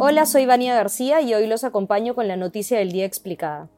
Hola, soy Vania García y hoy los acompaño con la noticia del día explicada.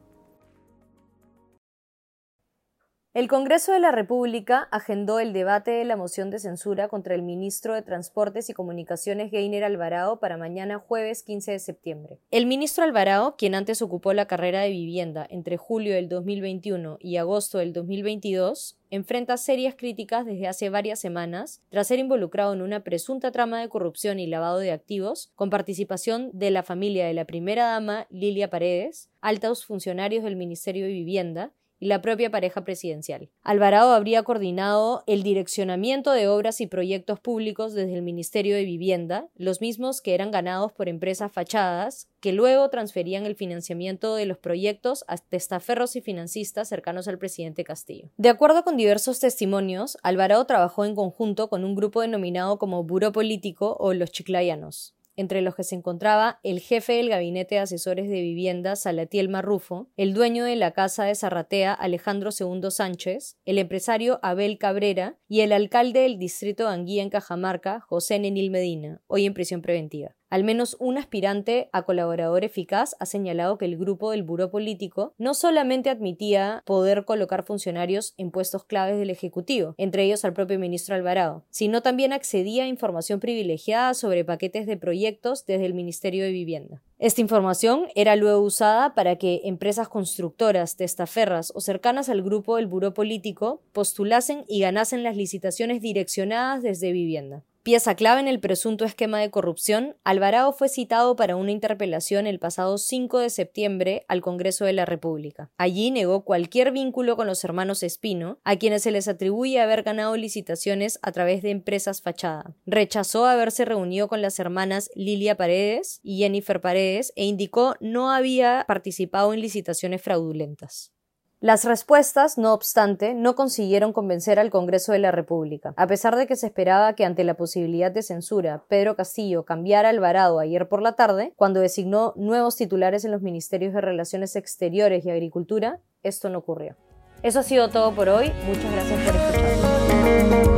El Congreso de la República agendó el debate de la moción de censura contra el ministro de Transportes y Comunicaciones Gainer Alvarado para mañana jueves 15 de septiembre. El ministro Alvarado, quien antes ocupó la carrera de vivienda entre julio del 2021 y agosto del 2022, enfrenta serias críticas desde hace varias semanas tras ser involucrado en una presunta trama de corrupción y lavado de activos con participación de la familia de la primera dama Lilia Paredes, altos funcionarios del Ministerio de Vivienda y la propia pareja presidencial. Alvarado habría coordinado el direccionamiento de obras y proyectos públicos desde el Ministerio de Vivienda, los mismos que eran ganados por empresas fachadas, que luego transferían el financiamiento de los proyectos a testaferros y financistas cercanos al presidente Castillo. De acuerdo con diversos testimonios, Alvarado trabajó en conjunto con un grupo denominado como Buró Político o los Chiclayanos entre los que se encontraba el jefe del gabinete de asesores de vivienda Salatiel Marrufo, el dueño de la casa de Zarratea Alejandro II Sánchez, el empresario Abel Cabrera y el alcalde del distrito de Anguía en Cajamarca, José Nenil Medina, hoy en prisión preventiva. Al menos un aspirante a colaborador eficaz ha señalado que el grupo del Buró Político no solamente admitía poder colocar funcionarios en puestos claves del Ejecutivo, entre ellos al propio ministro Alvarado, sino también accedía a información privilegiada sobre paquetes de proyectos desde el Ministerio de Vivienda. Esta información era luego usada para que empresas constructoras, testaferras o cercanas al grupo del Buró Político postulasen y ganasen las licitaciones direccionadas desde vivienda. Pieza clave en el presunto esquema de corrupción, Alvarado fue citado para una interpelación el pasado 5 de septiembre al Congreso de la República. Allí negó cualquier vínculo con los hermanos Espino, a quienes se les atribuye haber ganado licitaciones a través de empresas fachada. Rechazó haberse reunido con las hermanas Lilia Paredes y Jennifer Paredes e indicó no había participado en licitaciones fraudulentas. Las respuestas, no obstante, no consiguieron convencer al Congreso de la República. A pesar de que se esperaba que ante la posibilidad de censura, Pedro Castillo cambiara Alvarado ayer por la tarde, cuando designó nuevos titulares en los Ministerios de Relaciones Exteriores y Agricultura, esto no ocurrió. Eso ha sido todo por hoy. Muchas gracias por escuchar.